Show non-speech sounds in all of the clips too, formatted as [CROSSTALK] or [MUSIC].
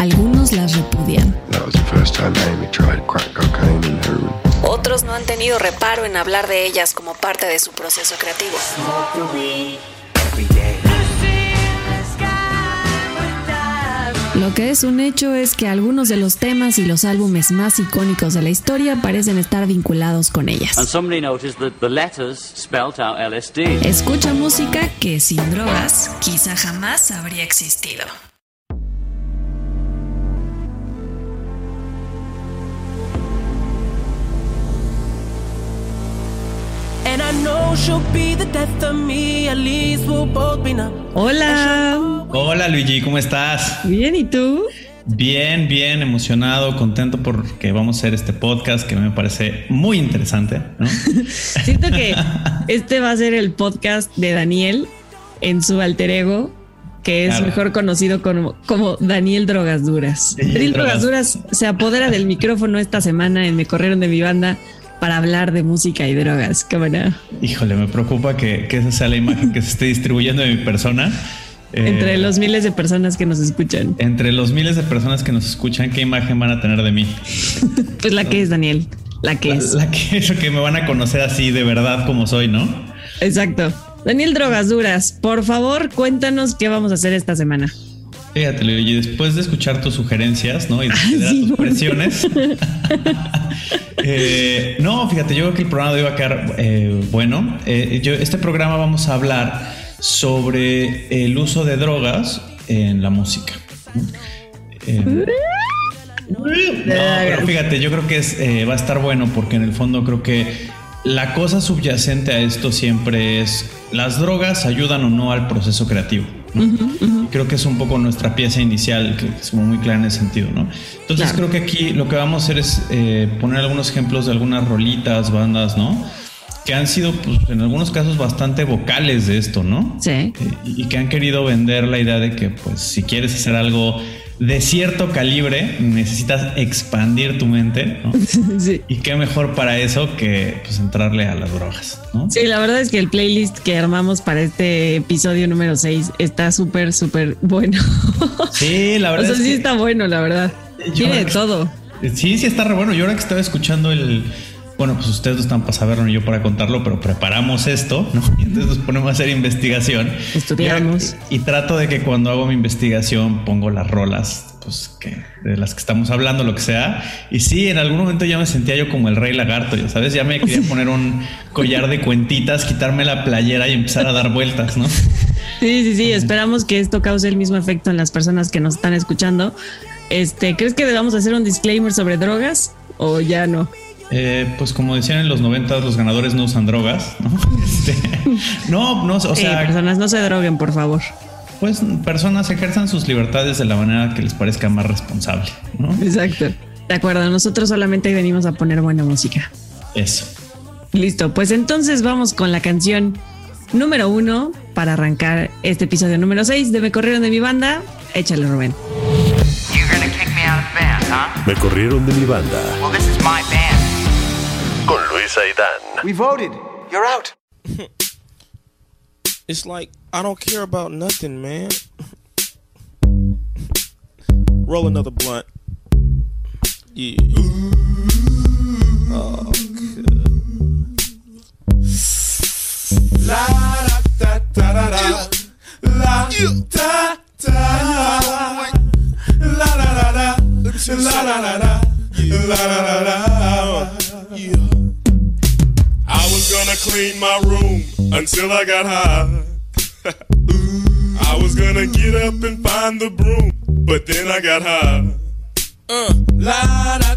algunos las repudian. Otros no han tenido reparo en hablar de ellas como parte de su proceso creativo. Lo que es un hecho es que algunos de los temas y los álbumes más icónicos de la historia parecen estar vinculados con ellas. Escucha música que sin drogas quizá jamás habría existido. Hola. Hola Luigi, ¿cómo estás? Bien, ¿y tú? Bien, bien, emocionado, contento porque vamos a hacer este podcast que me parece muy interesante. [LAUGHS] Siento que este va a ser el podcast de Daniel en su alter ego, que es mejor conocido como, como Daniel Drogas Duras. Daniel Drogas Duras se apodera del micrófono esta semana en Me Corrieron de mi banda para hablar de música y drogas. Cámara. Híjole, me preocupa que, que, esa sea la imagen que se esté distribuyendo de mi persona. Entre eh, los miles de personas que nos escuchan. Entre los miles de personas que nos escuchan, ¿qué imagen van a tener de mí? [LAUGHS] pues la que es, Daniel. La que es. La que es, que me van a conocer así de verdad como soy, ¿no? Exacto. Daniel Drogas Duras, por favor, cuéntanos qué vamos a hacer esta semana. Fíjate, y después de escuchar tus sugerencias, ¿no? Y de ah, tus presiones. [LAUGHS] Eh, no, fíjate, yo creo que el programa iba a quedar eh, bueno. Eh, yo, este programa vamos a hablar sobre el uso de drogas en la música. no, pero fíjate, yo creo que es, va a estar bueno porque en el fondo creo que la cosa subyacente a esto siempre es las drogas ayudan o no al proceso creativo. Creo que es un poco nuestra pieza inicial, que es muy clara en ese sentido, ¿no? Entonces creo que aquí lo que vamos a hacer es eh, poner algunos ejemplos de algunas rolitas, bandas, ¿no? Que han sido, pues, en algunos casos bastante vocales de esto, ¿no? Sí. Eh, y que han querido vender la idea de que, pues, si quieres hacer algo de cierto calibre necesitas expandir tu mente. ¿no? [LAUGHS] Sí. Y qué mejor para eso que pues, entrarle a las drogas. ¿no? Sí, la verdad es que el playlist que armamos para este episodio número 6 está súper, súper bueno. [LAUGHS] Sí, la verdad. O sea, sí está bueno, la verdad. Tiene de todo. Sí, sí está re bueno. Yo ahora que estaba escuchando el, bueno, pues ustedes no están para saberlo ni yo para contarlo, pero preparamos esto, ¿no? Y [LAUGHS] entonces nos ponemos a hacer investigación. Estudiamos. Y, trato de que cuando hago mi investigación pongo las rolas, pues que de las que estamos hablando, lo que sea. Y sí, en algún momento ya me sentía yo como el rey lagarto, ya sabes, ya me quería [LAUGHS] poner un collar de cuentitas, quitarme la playera y empezar a dar vueltas, ¿no? Sí, sí, sí. Esperamos que esto cause el mismo efecto en las personas que nos están escuchando. Este, ¿crees que debamos hacer un disclaimer sobre drogas o ya no? Eh, pues como decían en los 90, los ganadores no usan drogas, ¿no? [LAUGHS] Este, no, no, o sea... personas no se droguen, por favor. Pues personas ejerzan sus libertades de la manera que les parezca más responsable, ¿no? Exacto. De acuerdo, nosotros solamente venimos a poner buena música. Eso. Listo, pues entonces vamos con la canción número uno para arrancar este episodio número 6 de Me Corrieron de mi banda. Échale, Rubén. Me corrieron de mi banda. Well, this is my band. Con Luis Aidan. We voted. You're out. [LAUGHS] it's like I don't care about nothing, man. [LAUGHS] Roll another blunt. Yeah. Oh, La da da da da da. La da da. La da da da. La da da da. La da da da. Gonna clean my room until I got high. [LAUGHS] I was gonna get up and find the broom, but then I got high. Uh,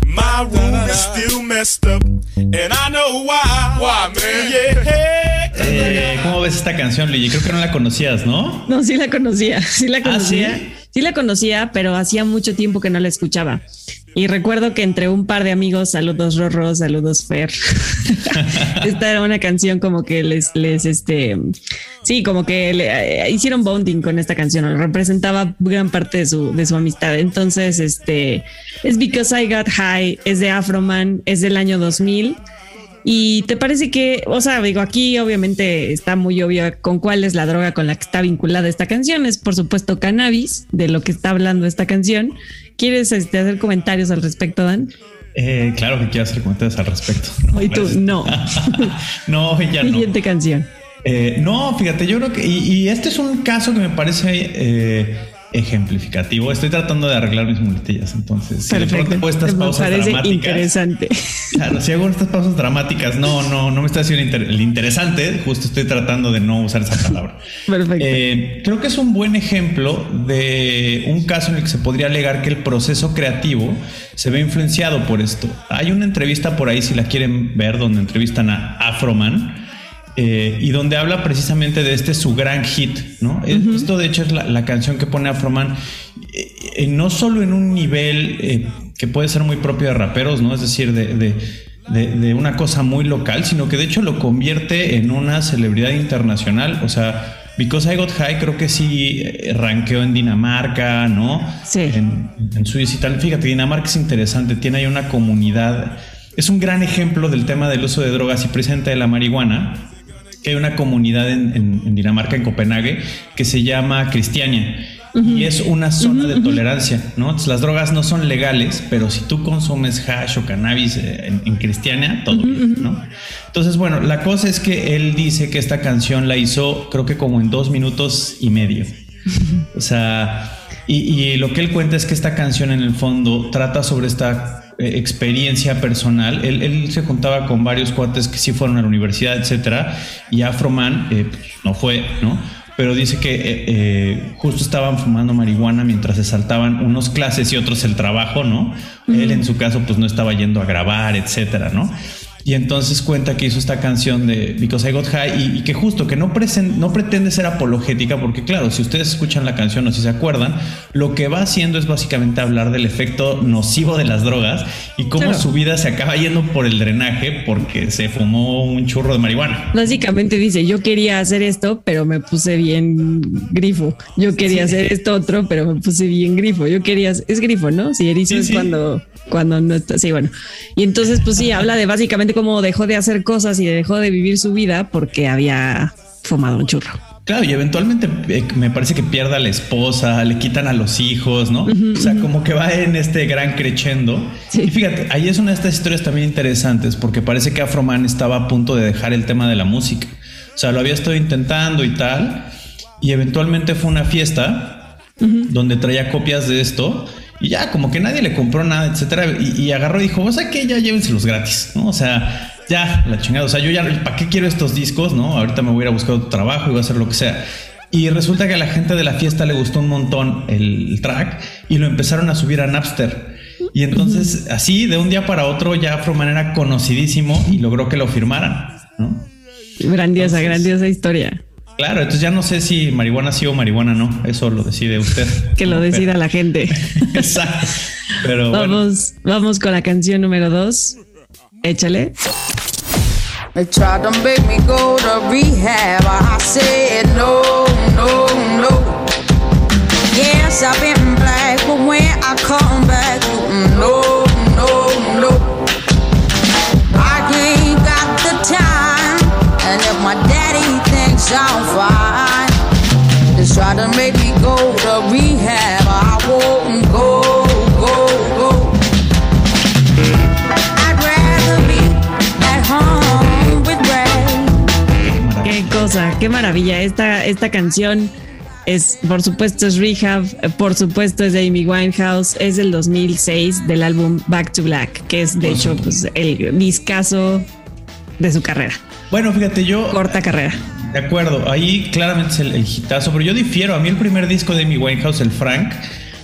my room is still messed up, and I know why. Why, man? Yeah. Eh, ¿Cómo ves esta canción, Luigi? Creo que no la conocías, ¿no? No, sí la conocía, [LAUGHS] sí la conocía. ¿Ah, sí? sí la conocía, pero hacía mucho tiempo que no la escuchaba. Y recuerdo que entre un par de amigos, saludos Rorro, saludos Fer. [LAUGHS] Esta era una canción como que les, les, este, sí, como que le, eh, hicieron bonding con esta canción, representaba gran parte de su, de su amistad. Entonces, este, es Because I Got High, es de Afroman, es del año 2000 Y te parece que, o sea, digo, aquí obviamente está muy obvio con cuál es la droga con la que está vinculada esta canción. Es por supuesto cannabis, de lo que está hablando esta canción. ¿Quieres este, hacer comentarios al respecto, Dan? Eh, claro que quiero hacer comentarios al respecto. [LAUGHS] No, y tú, no. [LAUGHS] no, ya no. Siguiente canción. Eh, no, fíjate, yo creo que, y, este es un caso que me parece eh, ejemplificativo. Estoy tratando de arreglar mis muletillas, entonces si de pronto estas pausas dramáticas. Interesante. [LAUGHS] Claro, si hago estas pausas dramáticas, no, no, no me está haciendo el interesante. Justo estoy tratando de no usar esa palabra. [LAUGHS] Perfecto. Eh, creo que es un buen ejemplo de un caso en el que se podría alegar que el proceso creativo se ve influenciado por esto. Hay una entrevista por ahí, si la quieren ver, donde entrevistan a Afroman eh, y donde habla precisamente de este su gran hit, ¿no? Esto de hecho es la, canción que pone Afroman, eh, eh, no solo en un nivel que puede ser muy propio de raperos, ¿no? Es decir, de, de, una cosa muy local, sino que de hecho lo convierte en una celebridad internacional, o sea... Because I Got High creo que sí ranqueó en Dinamarca, ¿no? Sí. En, en Suiza y tal. Fíjate, Dinamarca es interesante, tiene ahí una comunidad. Es un gran ejemplo del tema del uso de drogas y presente de la marihuana, que hay una comunidad en, Dinamarca, en Copenhague, que se llama Cristiania. Y es una zona de tolerancia, ¿no? las drogas no son legales, pero si tú consumes hash o cannabis eh, en, Cristiania, todo bien, ¿no? Entonces, bueno, la cosa es que él dice que esta canción la hizo, creo que como en dos minutos y medio. [LAUGHS] O sea, y, y lo que él cuenta es que esta canción en el fondo trata sobre esta experiencia personal. Él, se juntaba con varios cuates que sí fueron a la universidad, etcétera, y Afroman eh, pues, no fue, ¿no? Pero dice que eh, justo estaban fumando marihuana mientras se saltaban unos clases y otros el trabajo, ¿no? Él en su caso pues no estaba yendo a grabar, etcétera, ¿no? Y entonces cuenta que hizo esta canción de Because I Got High y, que justo que no, no pretende ser apologética, porque claro, si ustedes escuchan la canción o si se acuerdan, lo que va haciendo es básicamente hablar del efecto nocivo de las drogas y cómo su vida se acaba yendo por el drenaje porque se fumó un churro de marihuana. Básicamente dice, yo quería hacer esto, pero me puse bien grifo. Yo quería hacer esto otro, pero me puse bien grifo. Yo quería, es grifo, ¿no? Si erizo es cuando, cuando no está, sí, bueno. Y entonces, pues sí, habla de básicamente como dejó de hacer cosas y dejó de vivir su vida porque había fumado un churro. Claro, y eventualmente eh, me parece que pierda a la esposa, le quitan a los hijos, ¿no? o sea, como que va en este gran crechendo. Y fíjate, ahí es una de estas historias también interesantes porque parece que Afroman estaba a punto de dejar el tema de la música. O sea, lo había estado intentando y tal. Y eventualmente fue una fiesta donde traía copias de esto y ya, como que nadie le compró nada, etcétera. Y, agarró y dijo, o sea que ya llévenselos gratis, ¿no? O sea, ya, la chingada. O sea, yo ya, ¿para qué quiero estos discos? No, ahorita me voy a ir a buscar otro trabajo y voy a hacer lo que sea. Y resulta que a la gente de la fiesta le gustó un montón el track y lo empezaron a subir a Napster. Y entonces, así, de un día para otro, ya Afroman era conocidísimo y logró que lo firmaran, ¿no? Grandiosa, grandiosa historia. Claro, entonces ya no sé si marihuana sí o marihuana no. Eso lo decide usted. [LAUGHS] que lo decida la gente. [LAUGHS] Exacto. Pero vamos, vamos con la canción número dos. Échale. They tried to make me go to rehab. I said no, no, no. Yes, I've been black, but when I come back, no, no, maravilla. Esta, esta canción es, por supuesto, es Rehab, por supuesto es de Amy Winehouse, es del 2006 del álbum Back to Black, que es de hecho pues, el discazo de su carrera. Bueno, fíjate, yo. Corta carrera. De acuerdo, ahí claramente es el, el hitazo, pero yo difiero. A mí el primer disco de mi Winehouse, el Frank,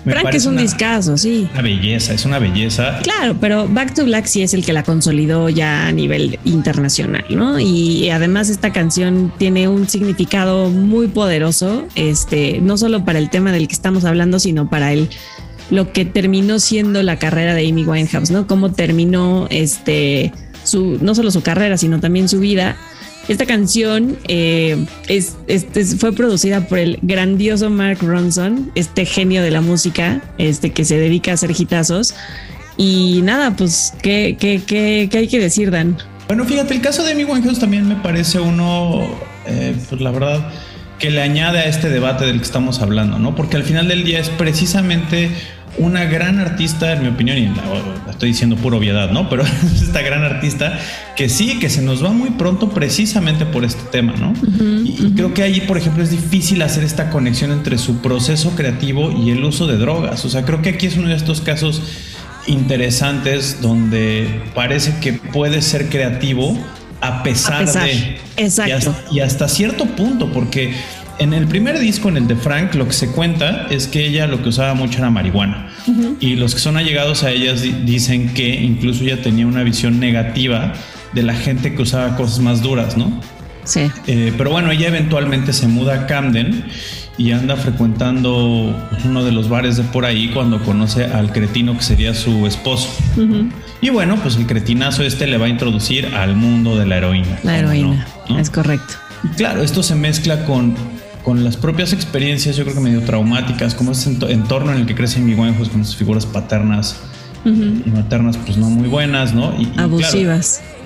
me Frank es un discazo, sí. Una belleza, es una belleza. Claro, pero Back to Black sí es el que la consolidó ya a nivel internacional, ¿no? Y además esta canción tiene un significado muy poderoso, este, no solo para el tema del que estamos hablando, sino para el lo que terminó siendo la carrera de Amy Winehouse, ¿no? Cómo terminó este su no solo su carrera, sino también su vida esta canción eh, es, fue producida por el grandioso Mark Ronson, este genio de la música, este que se dedica a hacer hitazos. Y nada, pues, ¿qué, qué, qué, qué hay que decir, Dan? Bueno, fíjate, el caso de Amy Winehouse también me parece uno, eh, pues la verdad, que le añade a este debate del que estamos hablando, ¿no? Porque al final del día es precisamente una gran artista, en mi opinión, y la, estoy diciendo pura obviedad, ¿no? Pero [LAUGHS] es esta gran artista que sí, que se nos va muy pronto precisamente por este tema, ¿no? y, creo que ahí, por ejemplo, es difícil hacer esta conexión entre su proceso creativo y el uso de drogas. O sea, creo que aquí es uno de estos casos interesantes donde parece que puede ser creativo a pesar, de... Exacto. y hasta cierto punto, porque en el primer disco, en el de Frank, lo que se cuenta es que ella lo que usaba mucho era marihuana. Y los que son allegados a ellas dicen que incluso ella tenía una visión negativa de la gente que usaba cosas más duras, ¿no? Sí. Eh, pero bueno, ella eventualmente se muda a Camden y anda frecuentando uno de los bares de por ahí cuando conoce al cretino que sería su esposo. Y bueno, pues el cretinazo este le va a introducir al mundo de la heroína. La heroína, es correcto. claro, esto se mezcla con con las propias experiencias, yo creo que medio traumáticas, como ese entorno en el que crece mi Winehouse con sus figuras paternas y maternas, pues no muy buenas, ¿no? Y, Abusivas. Claro,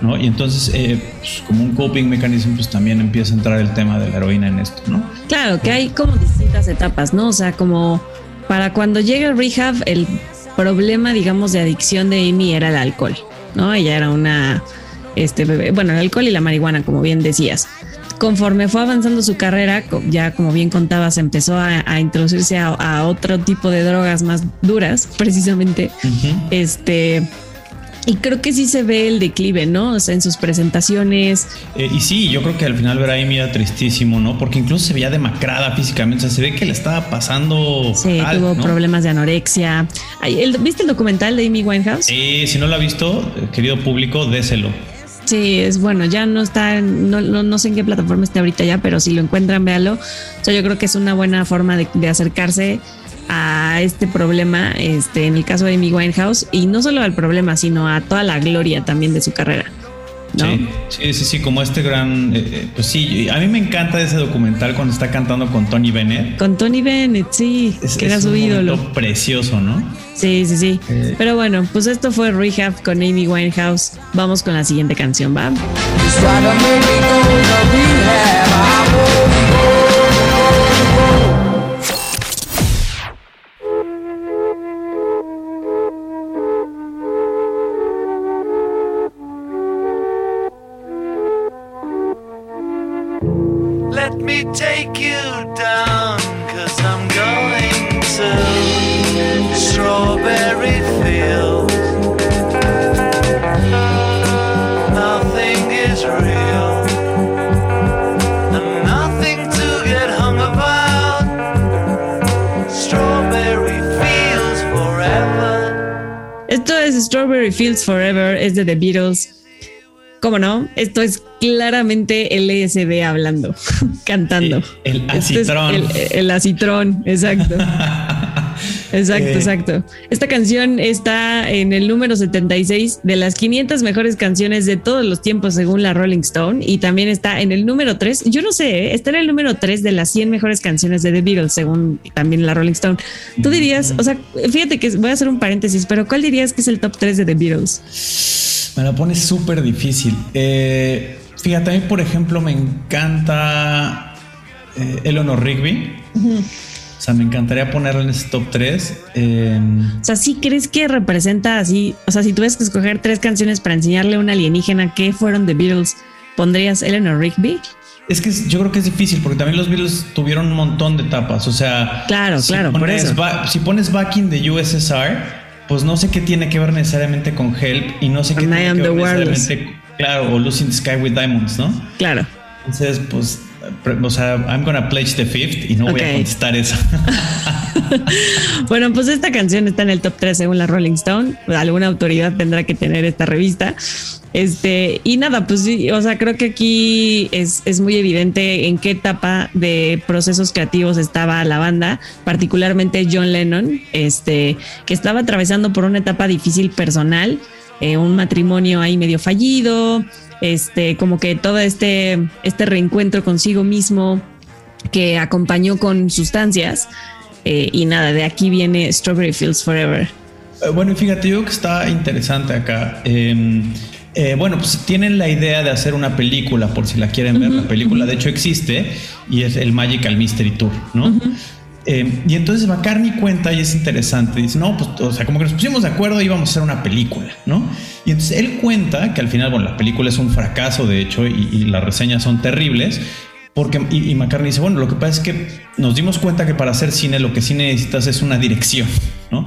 ¿no? Y entonces, eh, pues, como un coping mechanism, pues también empieza a entrar el tema de la heroína en esto, ¿no? Claro, que hay como distintas etapas, ¿no? O sea, como para cuando llega el rehab, el problema, digamos, de adicción de Amy era el alcohol, ¿no? Ella era una, este, bebé, bueno, el alcohol y la marihuana, como bien decías conforme fue avanzando su carrera, ya como bien contabas, empezó a, introducirse a, otro tipo de drogas más duras, precisamente. Este. Y creo que sí se ve el declive, ¿no? O sea, en sus presentaciones. Eh, y sí, yo creo que al final ver a Amy era tristísimo, ¿no? Porque incluso se veía demacrada físicamente. O sea, se ve que le estaba pasando. Sí, tuvo problemas de anorexia. ¿Viste el documental de Amy Winehouse? Sí, si no lo ha visto, querido público, déselo. Sí, es bueno, ya no está, no, no, sé en qué plataforma está ahorita ya, pero si lo encuentran, véalo. O sea, yo creo que es una buena forma de, de acercarse a este problema, este, en el caso de Amy Winehouse, y no solo al problema, sino a toda la gloria también de su carrera. Sí, sí, sí, como este gran, eh, eh, pues sí, a mí me encanta ese documental cuando está cantando con Tony Bennett. Con Tony Bennett, sí, que era su ídolo. Precioso, ¿no? Sí, sí, sí. Eh. Pero bueno, pues esto fue Rehab con Amy Winehouse. Vamos con la siguiente canción, ¿va? Fields Forever es de The Beatles. ¿Cómo no? Esto es claramente LSD hablando, [LAUGHS] cantando. El, acitrón. el, acitrón, exacto. [LAUGHS] Exacto, eh, exacto. Esta canción está en el número 76 de las 500 mejores canciones de todos los tiempos según la Rolling Stone y también está en el número 3. Yo no sé, ¿eh? está en el número 3 de las 100 mejores canciones de The Beatles según también la Rolling Stone. Tú dirías, o sea, fíjate que voy a hacer un paréntesis, pero ¿cuál dirías que es el top 3 de The Beatles? Me la pone súper difícil. Eh, fíjate, a mí por ejemplo me encanta Eleanor Rigby. O sea, me encantaría ponerlo en ese top 3. O sea, ¿sí crees que representa así? O sea, si tuvieras que escoger tres canciones para enseñarle a un alienígena qué fueron The Beatles, ¿pondrías Eleanor Rigby? Es que yo creo que es difícil porque también los Beatles tuvieron un montón de etapas. O sea, claro, claro, por eso. si pones Back in the USSR, pues no sé qué tiene que ver necesariamente con Help y no sé qué tiene que ver necesariamente, claro, o Losing the Sky with Diamonds, ¿no? Claro. Entonces, pues o sea, I'm gonna pledge the fifth y no voy a contestar eso. [LAUGHS] bueno, pues esta canción está en el top 3 según la Rolling Stone. Alguna autoridad tendrá que tener esta revista. Este, y nada, pues sí, o sea, creo que aquí es, es, muy evidente en qué etapa de procesos creativos estaba la banda, particularmente John Lennon, este, que estaba atravesando por una etapa difícil personal, eh, un matrimonio ahí medio fallido, este, como que todo este, este reencuentro consigo mismo que acompañó con sustancias. Eh, y nada, de aquí viene Strawberry Fields Forever. Eh, bueno, fíjate, yo que está interesante acá. Em, Eh, bueno, pues tienen la idea de hacer una película, por si la quieren ver. la película, de hecho, existe y es el Magical Mystery Tour, ¿no? Eh, y entonces McCartney cuenta y es interesante. Dice, no, pues, o sea, como que nos pusimos de acuerdo y íbamos a hacer una película, ¿no? Y entonces él cuenta que al final, bueno, la película es un fracaso, de hecho, y, las reseñas son terribles. Porque, y, McCartney dice, bueno, lo que pasa es que nos dimos cuenta que para hacer cine lo que sí necesitas es una dirección, ¿no?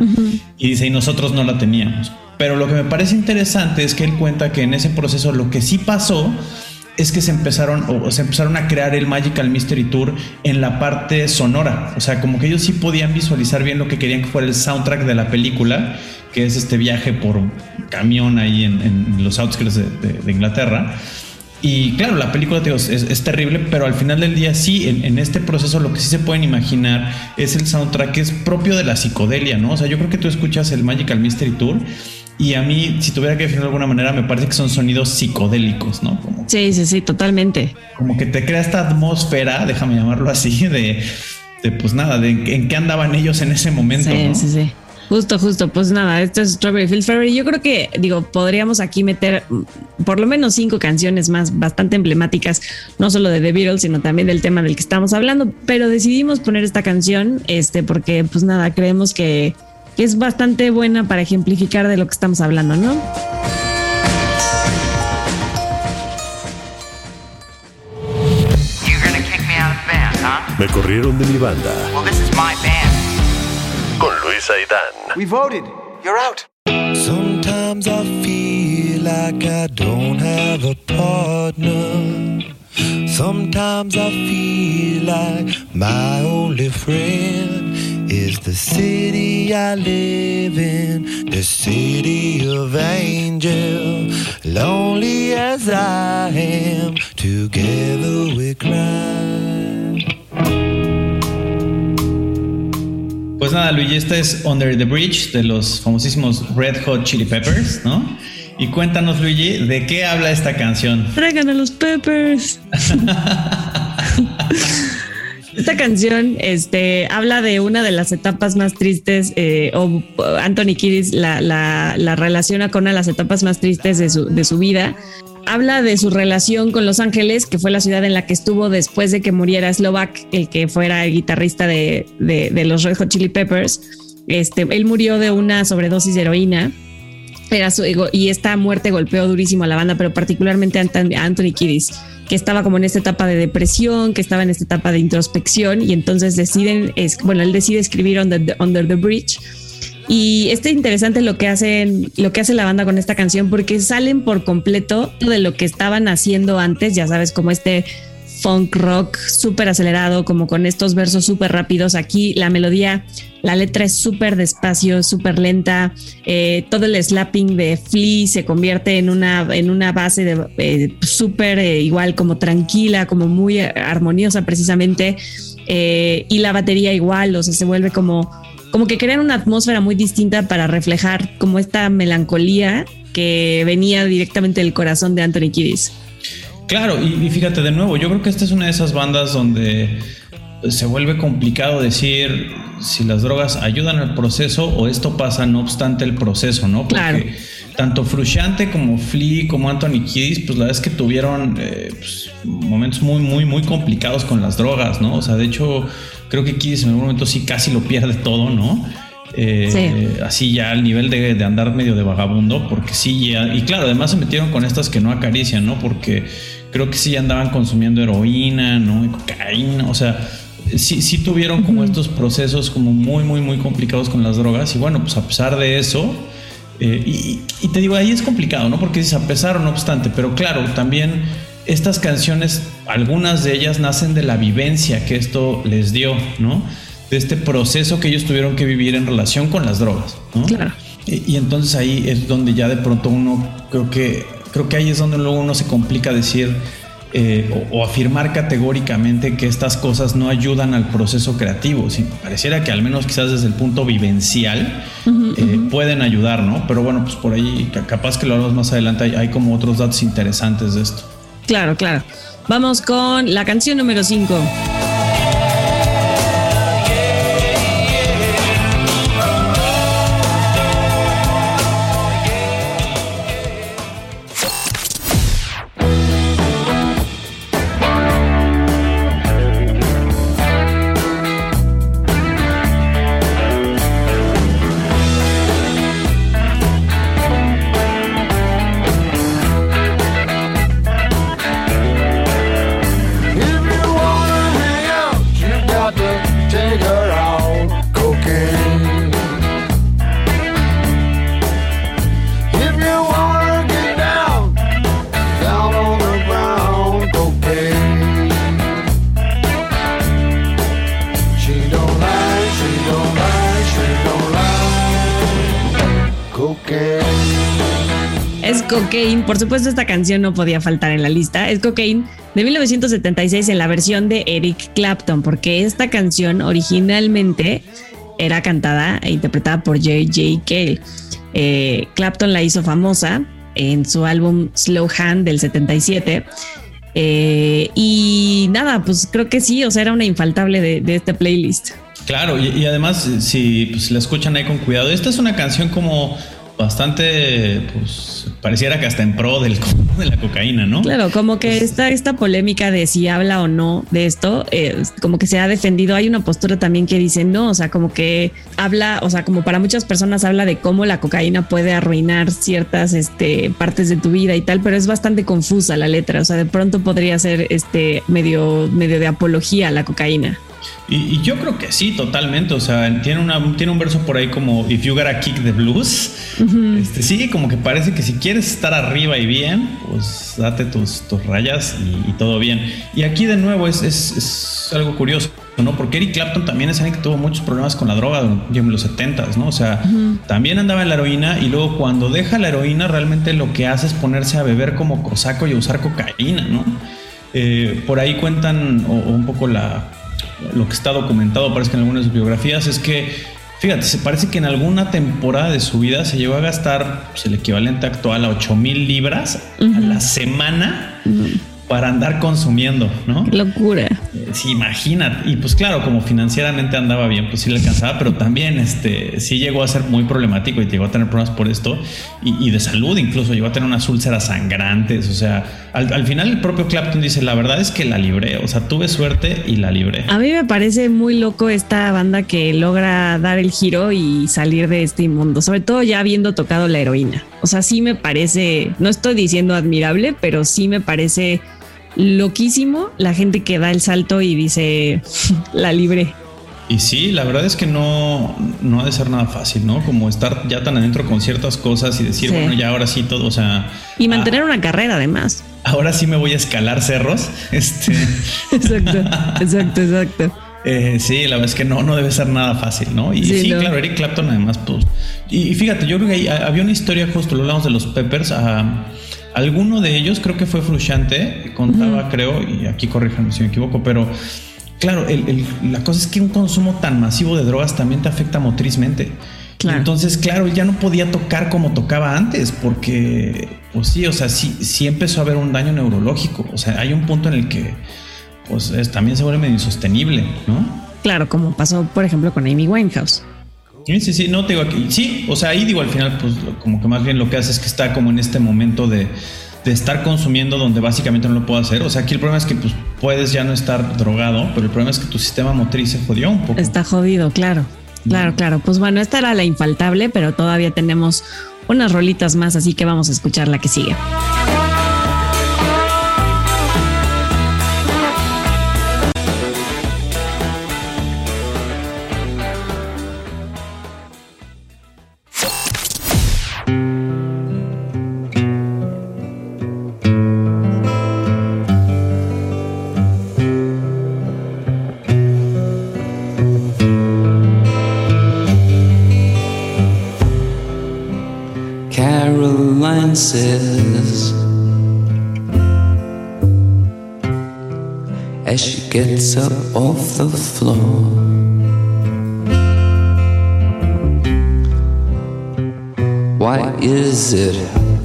Y dice, y nosotros no la teníamos. Pero lo que me parece interesante es que él cuenta que en ese proceso lo que sí pasó es que se empezaron o se empezaron a crear el Magical Mystery Tour en la parte sonora. O sea, como que ellos sí podían visualizar bien lo que querían que fuera el soundtrack de la película, que es este viaje por camión ahí en, los outskirts de, Inglaterra. Y claro, la película es, terrible, pero al final del día sí, en, en, este proceso lo que sí se pueden imaginar es el soundtrack que es propio de la psicodelia, ¿no? O sea, yo creo que tú escuchas el Magical Mystery Tour y a mí, si tuviera que definir de alguna manera, me parece que son sonidos psicodélicos, ¿no? sí, sí, sí, totalmente. Como que te crea esta atmósfera, déjame llamarlo así, de, pues nada, de en qué andaban ellos en ese momento. Sí, sí, sí. Justo, justo. Pues nada, esto es Strawberry Fields Forever. Yo creo que, digo, podríamos aquí meter por lo menos cinco canciones más bastante emblemáticas, no solo de The Beatles, sino también del tema del que estamos hablando. Pero decidimos poner esta canción, este, porque, pues nada, creemos que que es bastante buena para ejemplificar de lo que estamos hablando, ¿no? Me corrieron de mi banda. Well, this is my band. Con Luis Aidán. We voted. You're out. Sometimes I feel like I don't have a partner. Sometimes I feel like my only friend is the city I live in, the city of angel. Lonely as I am, together we cry. Pues nada, Luigi, esta es Under the Bridge de los famosísimos Red Hot Chili Peppers, ¿no? Y cuéntanos, Luigi, ¿de qué habla esta canción? Traigan a los Peppers. [LAUGHS] Esta canción este, habla de una de las etapas más tristes, eh, o Anthony Kiddis la, la, relaciona con una de las etapas más tristes de su, de su vida. Habla de su relación con Los Ángeles, que fue la ciudad en la que estuvo después de que muriera Slovak, el que fuera el guitarrista de, de, los Red Hot Chili Peppers. Este, él murió de una sobredosis de heroína. Era su, y esta muerte golpeó durísimo a la banda, pero particularmente a Anthony Kiddis que estaba como en esta etapa de depresión, que estaba en esta etapa de introspección y entonces deciden, es, bueno, él decide escribir Under the, Bridge. Y es interesante lo que hacen, lo que hace la banda con esta canción, porque salen por completo de lo que estaban haciendo antes, ya sabes, como este funk rock súper acelerado, como con estos versos súper rápidos. Aquí la melodía la letra es súper despacio, súper lenta. Eh, todo el slapping de Flea se convierte en una, en una base de eh, súper eh, igual, como tranquila, como muy armoniosa precisamente. y la batería igual, o sea, se vuelve como, como que crean una atmósfera muy distinta para reflejar como esta melancolía que venía directamente del corazón de Anthony Kiddis. Claro, y, fíjate de nuevo, yo creo que esta es una de esas bandas donde se vuelve complicado decir si las drogas ayudan al proceso o esto pasa no obstante el proceso, ¿no? Porque tanto Frusciante como Flea como Anthony Kiddis, pues la verdad es que tuvieron eh, pues, momentos muy, muy, muy complicados con las drogas, ¿no? O sea, de hecho, creo que Kiddis en algún momento sí casi lo pierde todo, ¿no? Eh, así ya al nivel de, andar medio de vagabundo, porque sí, ya, y claro, además se metieron con estas que no acarician, ¿no? Porque creo que sí andaban consumiendo heroína, ¿no? Y cocaína, o sea, sí, sí tuvieron como estos procesos como muy, muy, muy complicados con las drogas. Y bueno, pues a pesar de eso, eh, y, te digo, ahí es complicado, ¿no? Porque dices a pesar o no obstante, pero claro, también estas canciones, algunas de ellas nacen de la vivencia que esto les dio, ¿no? De este proceso que ellos tuvieron que vivir en relación con las drogas, ¿no? Claro. Y, entonces ahí es donde ya de pronto uno, creo que, creo que ahí es donde luego uno se complica decir, eh, o, afirmar categóricamente que estas cosas no ayudan al proceso creativo. Si pareciera que al menos quizás desde el punto vivencial eh, pueden ayudar, ¿no? Pero bueno, pues por ahí capaz que lo hablamos más adelante, hay, hay como otros datos interesantes de esto. Claro, claro. Vamos con la canción número 5. Cocaine. Por supuesto, esta canción no podía faltar en la lista. Es Cocaine de 1976 en la versión de Eric Clapton, porque esta canción originalmente era cantada e interpretada por J.J. Cale. Eh, Clapton la hizo famosa en su álbum Slow Hand del 77. Eh, y nada, pues creo que sí, o sea, era una infaltable de, este playlist. Claro, y, y además, si pues, la escuchan ahí con cuidado, esta es una canción como bastante, pues pareciera que hasta en pro del, de la cocaína, ¿no? Claro, como que esta, esta polémica de si habla o no de esto, eh, como que se ha defendido. Hay una postura también que dice no, o sea, como que habla, o sea, como para muchas personas habla de cómo la cocaína puede arruinar ciertas este, partes de tu vida y tal, pero es bastante confusa la letra. O sea, de pronto podría ser este medio, medio de apología a la cocaína. Y, y, yo creo que sí, totalmente. O sea, tiene, una, tiene un verso por ahí como If you gotta kick the blues. Uh -huh. este, sí, como que parece que si quieres estar arriba y bien, pues date tus, tus rayas y, y, todo bien. Y aquí de nuevo es, es, es, algo curioso, ¿no? Porque Eric Clapton también es alguien que tuvo muchos problemas con la droga en los 70s, ¿no? O sea, uh -huh. también andaba en la heroína y luego cuando deja la heroína realmente lo que hace es ponerse a beber como cosaco y a usar cocaína, ¿no? Eh, por ahí cuentan o, o un poco la lo que está documentado, parece que en algunas biografías, es que, fíjate, se parece que en alguna temporada de su vida se llegó a gastar pues, el equivalente actual a 8 mil libras uh -huh. a la semana. Uh -huh para andar consumiendo, ¿no? Qué locura. Sí, imagínate. Y pues claro, como financieramente andaba bien, pues sí le alcanzaba, pero también este sí llegó a ser muy problemático y llegó a tener problemas por esto y, de salud, incluso llegó a tener unas úlceras sangrantes. O sea, al, al, final el propio Clapton dice: La verdad es que la libré. O sea, tuve suerte y la libré. A mí me parece muy loco esta banda que logra dar el giro y salir de este mundo, sobre todo ya habiendo tocado la heroína. O sea, sí me parece, no estoy diciendo admirable, pero sí me parece loquísimo la gente que da el salto y dice [LAUGHS] la libre. Y sí, la verdad es que no, no ha de ser nada fácil, ¿no? Como estar ya tan adentro con ciertas cosas y decir, sí. bueno, ya ahora sí todo, o sea. Y mantener ah, una carrera además. Ahora sí me voy a escalar cerros. [LAUGHS] Este. [LAUGHS] exacto, exacto, exacto. Eh, sí, la verdad es que no, no debe ser nada fácil, ¿no? Y sí, sí no. claro, Eric Clapton además, pues. Y, fíjate, yo creo que hay, había una historia, justo lo hablamos de los Peppers. Uh, Alguno de ellos, creo que fue Frusciante, contaba, uh -huh. creo, y aquí corríjanme si me equivoco, pero claro, el, el, la cosa es que un consumo tan masivo de drogas también te afecta motrizmente. Claro. Entonces, claro, ya no podía tocar como tocaba antes, porque, pues sí, o sea, sí, sí empezó a haber un daño neurológico. O sea, hay un punto en el que, pues, es, también se vuelve medio insostenible, ¿no? Claro, como pasó, por ejemplo, con Amy Winehouse. Sí, sí, sí, no te digo aquí. Sí, o sea, ahí digo al final, pues como que más bien lo que hace es que está como en este momento de, de estar consumiendo donde básicamente no lo puedo hacer. O sea, aquí el problema es que pues, puedes ya no estar drogado, pero el problema es que tu sistema motriz se jodió un poco. Está jodido, claro. Claro, claro. Pues bueno, esta era la infaltable, pero todavía tenemos unas rolitas más, así que vamos a escuchar la que sigue. Up off the floor. Why is it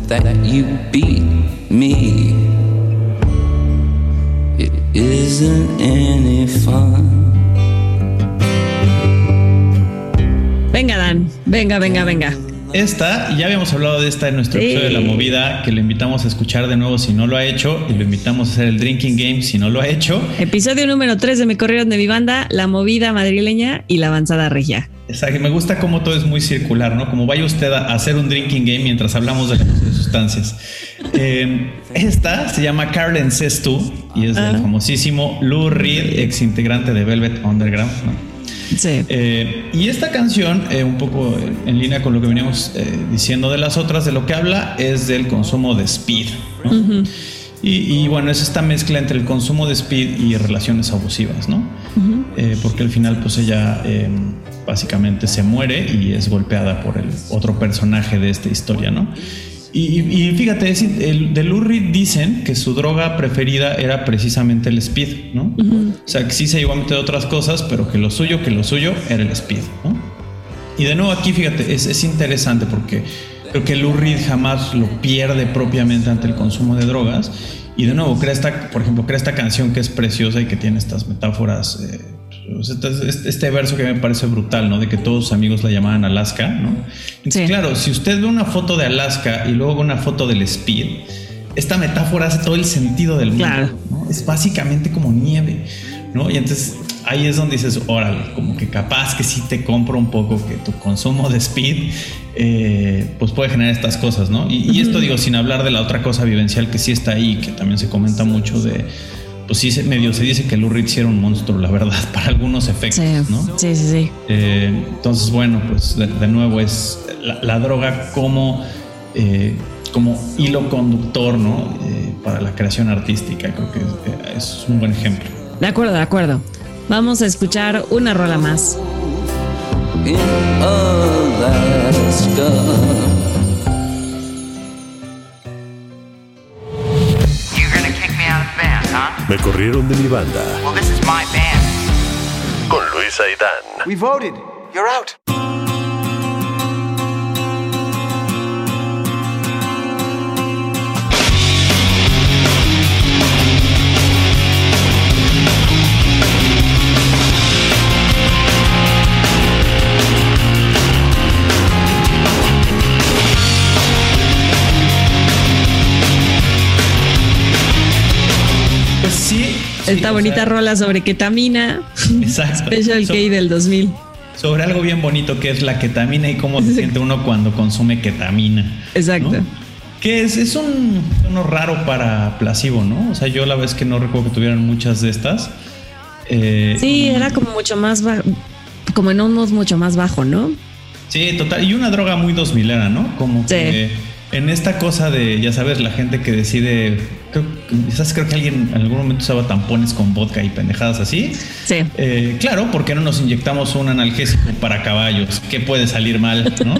that you beat me? It isn't any fun. Venga, Dan. Venga, venga, venga. Esta, ya habíamos hablado de esta en nuestro sí. episodio de La Movida, que lo invitamos a escuchar de nuevo si no lo ha hecho, y lo invitamos a hacer el Drinking Game si no lo ha hecho. Episodio número 3 de Me Corrieron de mi banda, La Movida Madrileña y La Avanzada Regia. Exacto, me gusta cómo todo es muy circular, ¿no? Como vaya usted a hacer un Drinking Game mientras hablamos de las sustancias. [LAUGHS] Eh, esta se llama Carlen Sestu y es del famosísimo Lou Reed, ex integrante de Velvet Underground, ¿no? Sí. Eh, y esta canción, eh, un poco en línea con lo que veníamos eh, diciendo de las otras, de lo que habla es del consumo de speed. ¿no? Uh -huh. y, y, bueno, es esta mezcla entre el consumo de speed y relaciones abusivas, ¿no? Uh -huh. porque al final, pues ella básicamente se muere y es golpeada por el otro personaje de esta historia, ¿no? Y, y fíjate, es- el, de Lou Reed dicen que su droga preferida era precisamente el speed, ¿no? O sea, que sí se llegó a meter otras cosas, pero que lo suyo, que lo suyo era el speed, ¿no? Y de nuevo aquí, fíjate, es, es interesante porque creo que Lou Reed jamás lo pierde propiamente ante el consumo de drogas. Y de nuevo, crea esta, por ejemplo, crea esta canción que es preciosa y que tiene estas metáforas. eh, este, este- verso que me parece brutal, ¿no? De que todos sus amigos la llamaban Alaska, ¿no? Entonces, Sí. claro, si usted ve una foto de Alaska y luego ve una foto del Speed, esta metáfora hace todo el sentido del mundo. Claro. ¿no? Es básicamente como nieve, ¿no? Y entonces ahí es donde dices, órale, como que capaz que sí te compro un poco que tu consumo de speed, eh, pues puede generar estas cosas, ¿no? Y, y esto digo, sin hablar de la otra cosa vivencial que sí está ahí, que también se comenta mucho de, pues sí, medio se dice que Lou Reed sí era un monstruo, la verdad, [LAUGHS] para algunos efectos, Sí, ¿no? sí, sí, sí. Eh, entonces, bueno, pues de, de nuevo es la, la droga como, eh, como hilo conductor, ¿no? Eh, para la creación artística. Creo que es un buen ejemplo. De acuerdo, de acuerdo. Vamos a escuchar una rola más. in Alaska. Me corrieron de mi banda. Well, this is my band. Con Luis Aidán. We voted. You're out. Sí, Esta o bonita sea, rola sobre ketamina. Exacto. [LAUGHS] Special So- K del 2000. Sobre algo bien bonito que es la ketamina y cómo se siente uno cuando consume ketamina. Exacto. ¿no? Que es, es un tono raro para placebo, ¿no? O sea, yo la vez que no recuerdo que tuvieran muchas de estas. eh, Sí, era como mucho más bajo, como en unos mucho más bajo, ¿no? Sí, total. Y una droga muy 2000 era, ¿no? Como Sí. que en esta cosa de, ya sabes, la gente que decide. Creo, quizás creo que alguien en algún momento usaba tampones con vodka y pendejadas así. Sí. Eh, claro, ¿por qué no nos inyectamos un analgésico para caballos? ¿Qué puede salir mal, no?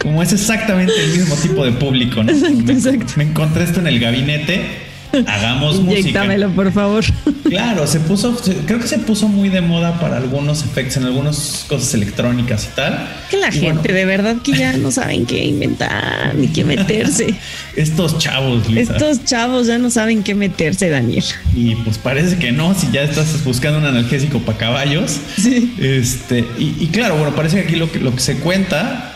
Como es exactamente el mismo tipo de público, ¿no? [LAUGHS] Exacto, me, exacto. me encontré esto en el gabinete. Hagamos música. Por favor. Claro, se puso, creo que se puso muy de moda para algunos efectos, en algunas cosas electrónicas y tal. Que la Y gente bueno, de verdad que ya no saben qué inventar ni qué meterse. [LAUGHS] estos chavos, Lisa. Estos chavos ya no saben qué meterse, Daniel. Y pues parece que no, si ya estás buscando un analgésico para caballos. Sí. Este, y, y claro, bueno, parece que aquí lo que, lo que se cuenta,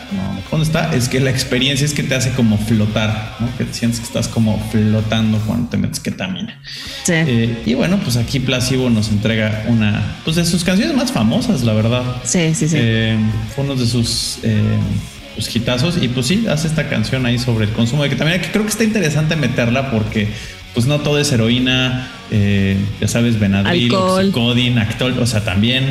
¿dónde está? Es que la experiencia es que te hace como flotar, ¿no? Que te sientes que estás como flotando cuando te metes ketamina. Sí. Eh, y bueno, pues aquí Placebo nos entrega una, pues de sus canciones más famosas, la verdad. Sí, sí, sí. Eh, fue uno de sus eh, pues, hitazos y pues sí, hace esta canción ahí sobre el consumo de ketamina que creo que está interesante meterla porque pues no todo es heroína, eh, ya sabes, Benadryl. Oxycodone, Actol, o sea, también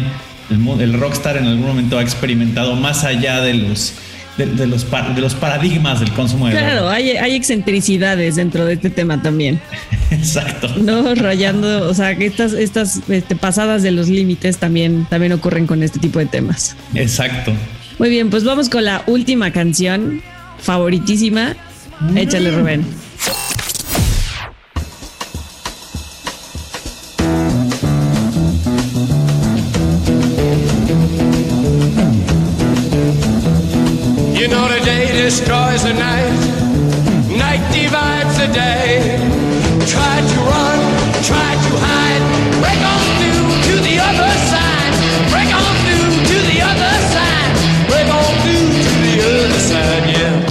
el, el rockstar en algún momento ha experimentado más allá de los de, de los de los paradigmas del consumo de Claro, droga. hay, hay excentricidades dentro de este tema también. [LAUGHS] Exacto. No rayando, o sea, que estas, estas este, pasadas de los límites también, también ocurren con este tipo de temas. Exacto. Muy bien, pues vamos con la última canción favoritísima. Échale, Rubén. Destroys the night, night divides the day. Try to run, try to hide, break on through to the other side, break on through to the other side, break on through to the other side, yeah.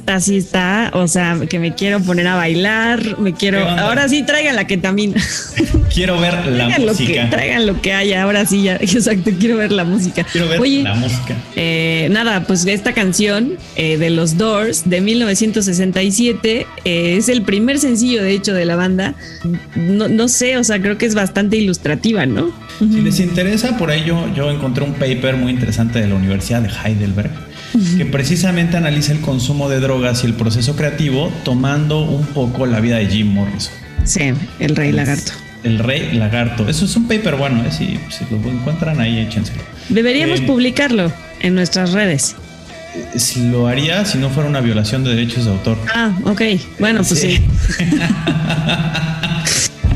Esta sí está, o sea, que me quiero poner a bailar, me quiero. Ahora sí traigan la ketamina. [LAUGHS] Quiero ver la traigan, lo que, música. traigan lo que haya, ahora sí ya, [LAUGHS] exacto, quiero ver la música. Quiero ver Oye, la música. eh, nada, pues esta canción eh, de los Doors de 1967 eh, es el primer sencillo, de hecho, de la banda. No, no sé, o sea, creo que es bastante ilustrativa, ¿no? Si les interesa, por ahí yo, yo encontré un paper muy interesante de la Universidad de Heidelberg que precisamente analiza el consumo de drogas y el proceso creativo tomando un poco la vida de Jim Morrison. Sí, el Rey Lagarto. El Rey Lagarto. Eso es un paper bueno, ¿eh? si, si lo encuentran ahí, échenselo. Deberíamos Eh, publicarlo en nuestras redes. Eh, Si lo haría si no fuera una violación de derechos de autor. Ah, ok. Bueno, pues sí. Sí. [LAUGHS]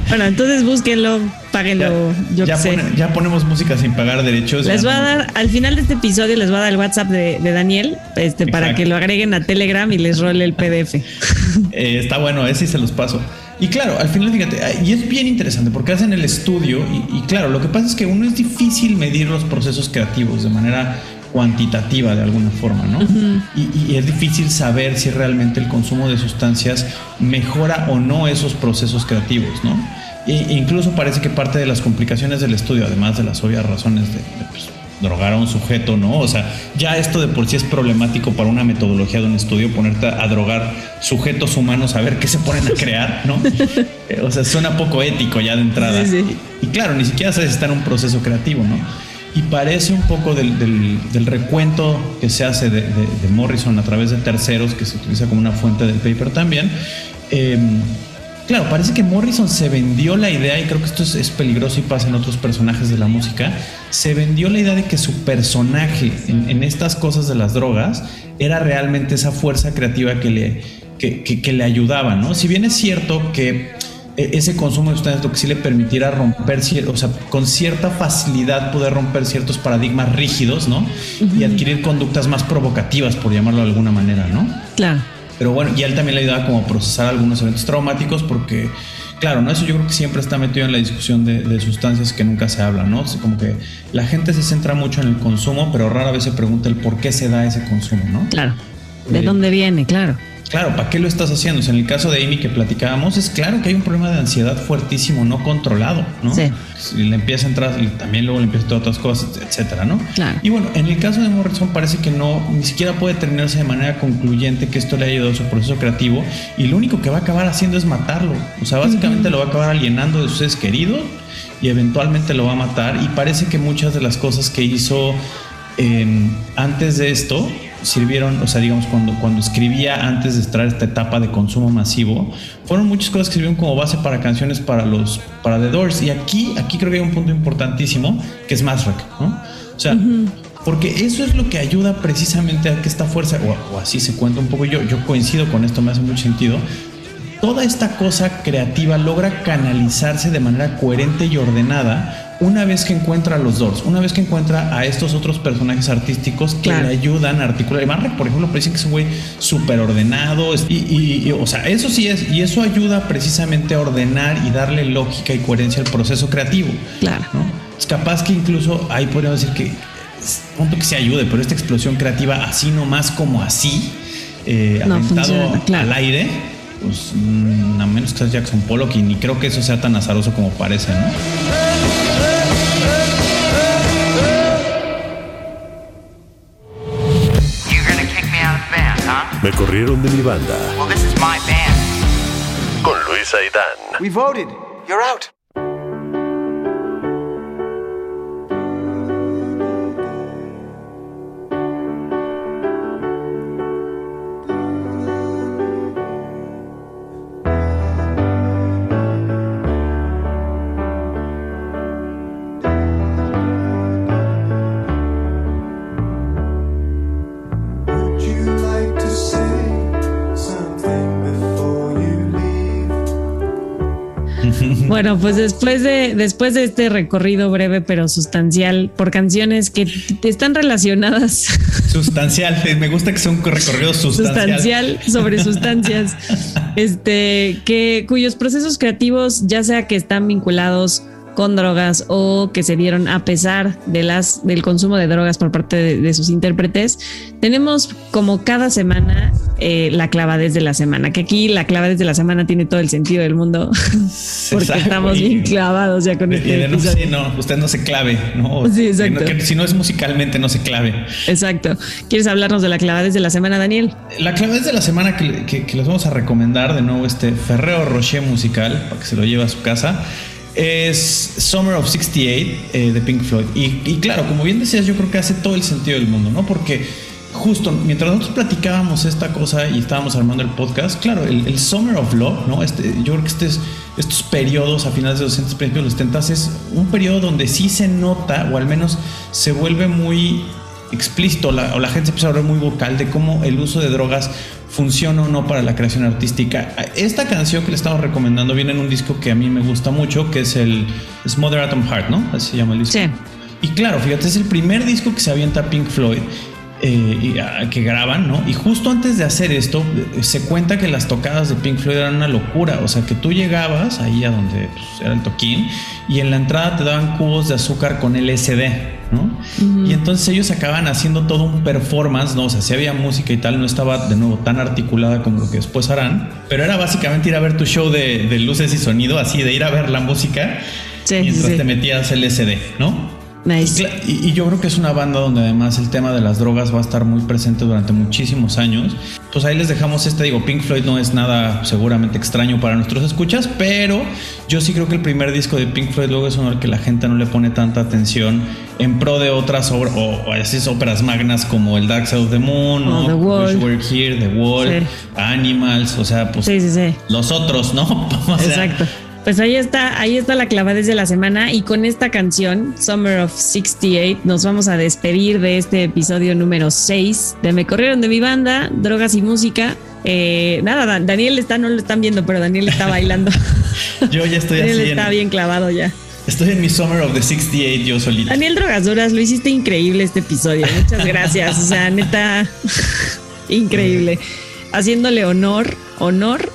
bueno, entonces búsquenlo, páguenlo, yo ya, sé. pone- ya ponemos música sin pagar derechos. Les ya voy a dar, al final de este episodio les voy a dar el WhatsApp de, de Daniel, este, para que lo agreguen a Telegram y les role el PDF. [LAUGHS] Eh, está bueno, ese se los paso. Y claro, al final, fíjate, y es bien interesante porque hacen el estudio y, y claro, lo que pasa es que uno es difícil medir los procesos creativos de manera cuantitativa de alguna forma, ¿no? y, y es difícil saber si realmente el consumo de sustancias mejora o no esos procesos creativos, ¿no? E, incluso parece que parte de las complicaciones del estudio, además de las obvias razones de, de, pues, drogar a un sujeto, ¿no? O sea, ya esto de por sí es problemático para una metodología de un estudio, ponerte a, drogar sujetos humanos a ver qué se ponen a crear, ¿no? [LAUGHS] O sea, suena poco ético ya de entrada. Sí, sí. Y, y claro, ni siquiera sabes si está en un proceso creativo, ¿no? Y parece un poco del, recuento que se hace de, Morrison a través de terceros, que se utiliza como una fuente del paper también. Eh, Claro, parece que Morrison se vendió la idea, y creo que esto es, peligroso y pasa en otros personajes de la música, se vendió la idea de que su personaje en, estas cosas de las drogas era realmente esa fuerza creativa que le, que, le ayudaba, ¿no? Si bien es cierto que ese consumo de sustancias lo que sí le permitiera romper, o sea, con cierta facilidad poder romper ciertos paradigmas rígidos, ¿no? Y adquirir conductas más provocativas, por llamarlo de alguna manera, ¿no? Claro. Pero bueno, y él también le ayudaba como a procesar algunos eventos traumáticos porque, claro, ¿no? Eso yo creo que siempre está metido en la discusión de, de sustancias que nunca se habla, ¿no? O sea, como que la gente se centra mucho en el consumo, pero rara vez se pregunta el por qué se da ese consumo, ¿no? Claro. ¿De Eh, dónde viene? Claro. Claro, ¿para qué lo estás haciendo? O sea, en el caso de Amy que platicábamos, es claro que hay un problema de ansiedad fuertísimo, no controlado, ¿no? Sí. Le empieza a entrar, también luego le empieza a entrar otras cosas, etcétera, ¿no? Claro. Y bueno, en el caso de Morrison parece que no, ni siquiera puede determinarse de manera concluyente que esto le ha ayudado a su proceso creativo y lo único que va a acabar haciendo es matarlo. O sea, básicamente lo va a acabar alienando de sus seres queridos y eventualmente lo va a matar y parece que muchas de las cosas que hizo eh, antes de esto sirvieron, o sea, digamos, cuando, cuando escribía antes de entrar esta etapa de consumo masivo, fueron muchas cosas que sirvieron como base para canciones para los para The Doors. Y aquí, aquí creo que hay un punto importantísimo que es Masrek, ¿no? O sea, porque eso es lo que ayuda precisamente a que esta fuerza, o, o así se cuenta un poco, yo, yo coincido con esto, me hace mucho sentido. Toda esta cosa creativa logra canalizarse de manera coherente y ordenada una vez que encuentra a los Doors, una vez que encuentra a estos otros personajes artísticos que Claro. le ayudan a articular. Y Marek, por ejemplo, parece que es un güey súper ordenado. Y, y- y, o sea, eso sí es, y eso ayuda precisamente a ordenar y darle lógica y coherencia al proceso creativo. Claro. ¿no? Es capaz que incluso ahí podríamos decir que punto que se ayude, pero esta explosión creativa así nomás como así, eh, No aventado funciona, claro. al aire, pues mm, a menos que sea Jackson Pollock y ni creo que eso sea tan azaroso como parece, ¿no? Me corrieron de mi banda. Well, this is my band. Con Luis Aidán. We voted. You're out. Bueno, pues después de, después de este recorrido breve pero sustancial por canciones que están relacionadas [LAUGHS] Sustancial, eh, me gusta que sea un recorrido sustancial. sustancial sobre sustancias, [LAUGHS] este, que cuyos procesos creativos, ya sea que están vinculados con drogas o que se dieron a pesar de las del consumo de drogas por parte de, de sus intérpretes, tenemos como cada semana eh, la clavadez de la semana, que aquí la clavadez de la semana tiene todo el sentido del mundo, [LAUGHS] porque Exacto, estamos y- bien clavados ya con Y este de no, sí, no, usted no se clave, ¿no? Sí, exacto. que no- que si no es musicalmente, no se clave. Exacto. ¿Quieres hablarnos de la clavadez de la semana, Daniel? La clave de la semana que, que- que les vamos a recomendar de nuevo este Ferreo Rocher musical para que se lo lleve a su casa es Summer of 68 eh, de Pink Floyd. Y, claro, como bien decías, yo creo que hace todo el sentido del mundo, ¿no? Porque justo mientras nosotros platicábamos esta cosa y estábamos armando el podcast, claro, el, Summer of Love, ¿no? Este, yo creo que este es, estos periodos a finales de los 60, principios de los 70 es un periodo donde sí se nota, o al menos se vuelve muy explícito, la, o la gente se empieza a hablar muy vocal de cómo el uso de drogas funciona o no para la creación artística. Esta canción que le estamos recomendando viene en un disco que a mí me gusta mucho, que es el Smother Atom Heart, ¿no? Así se llama el disco. Sí. Y claro, fíjate, es el primer disco que se avienta Pink Floyd. Eh, y, ah, que graban, ¿no? Y justo antes de hacer esto, se cuenta que las tocadas de Pink Floyd eran una locura. O sea, que tú llegabas ahí a donde pues, era el toquín y en la entrada te daban cubos de azúcar con LSD, ¿no? Y entonces ellos acaban haciendo todo un performance, ¿no? O sea, si había música y tal, no estaba de nuevo tan articulada como lo que después harán, pero era básicamente ir a ver tu show de, de luces y sonido, así de ir a ver la música Sí, mientras sí. te metías LSD, ¿no? Nice. Y, y yo creo que es una banda donde además el tema de las drogas va a estar muy presente durante muchísimos años. Pues ahí les dejamos este, digo, Pink Floyd no es nada seguramente extraño para nuestros escuchas, pero yo sí creo que el primer disco de Pink Floyd luego es uno al que la gente no le pone tanta atención en pro de otras obras, o, o esas óperas magnas como el Dark Side of the Moon, O ¿no? The Wall. Wish We're Here, The Wall, Sí. Animals, o sea, pues Sí, sí, sí. los otros, ¿no? [LAUGHS] O sea, Exacto. Pues ahí está, ahí está la clavadez de la semana y con esta canción, Summer of 68, nos vamos a despedir de este episodio número 6 de Me Corrieron de mi banda, Drogas y Música. Eh, nada, Dan- Daniel está, no lo están viendo, pero Daniel está bailando. [LAUGHS] Yo ya estoy Daniel así está en, bien clavado ya. estoy en mi Summer of the 68 yo solito. Daniel Drogaduras, lo hiciste increíble este episodio. Muchas gracias. O sea, neta, [LAUGHS] increíble. Haciéndole honor, honor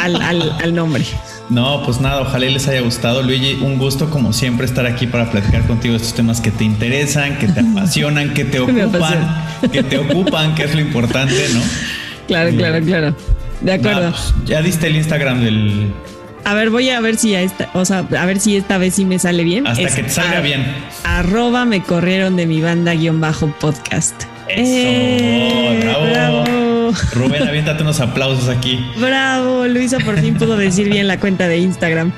al, al- al nombre. No, pues nada, ojalá les haya gustado. Luigi, un gusto como siempre estar aquí para platicar contigo estos temas que te interesan, que te [LAUGHS] apasionan, que te [LAUGHS] ocupan, que te ocupan, que es lo importante, ¿no? Claro, claro, claro. De acuerdo. Nada, pues, ya diste el Instagram del... A ver, voy a ver si a esta, o sea, a ver si esta vez sí me sale bien. Hasta Es que te salga a- bien. Arroba me corrieron de mi banda guion bajo podcast. Eso, ¡Eh! bravo. bravo. Rubén, aviéntate unos aplausos aquí. Bravo, Luisa por fin pudo decir bien la cuenta de Instagram.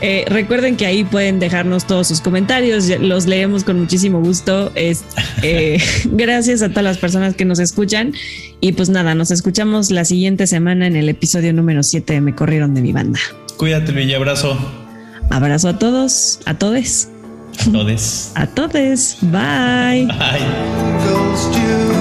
Eh, recuerden que ahí pueden dejarnos todos sus comentarios, los leemos con muchísimo gusto. Es, eh, [LAUGHS] gracias a todas las personas que nos escuchan. Y pues nada, nos escuchamos la siguiente semana en el episodio número 7 de Me Corrieron de mi banda. Cuídate, Luigi, abrazo. Abrazo a todos, a todes, Todes. a todes. Bye. Bye.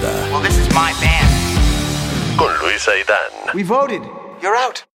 Corrieron de mi banda. Well, this is my band. Con Luis Aidán. We voted. You're out.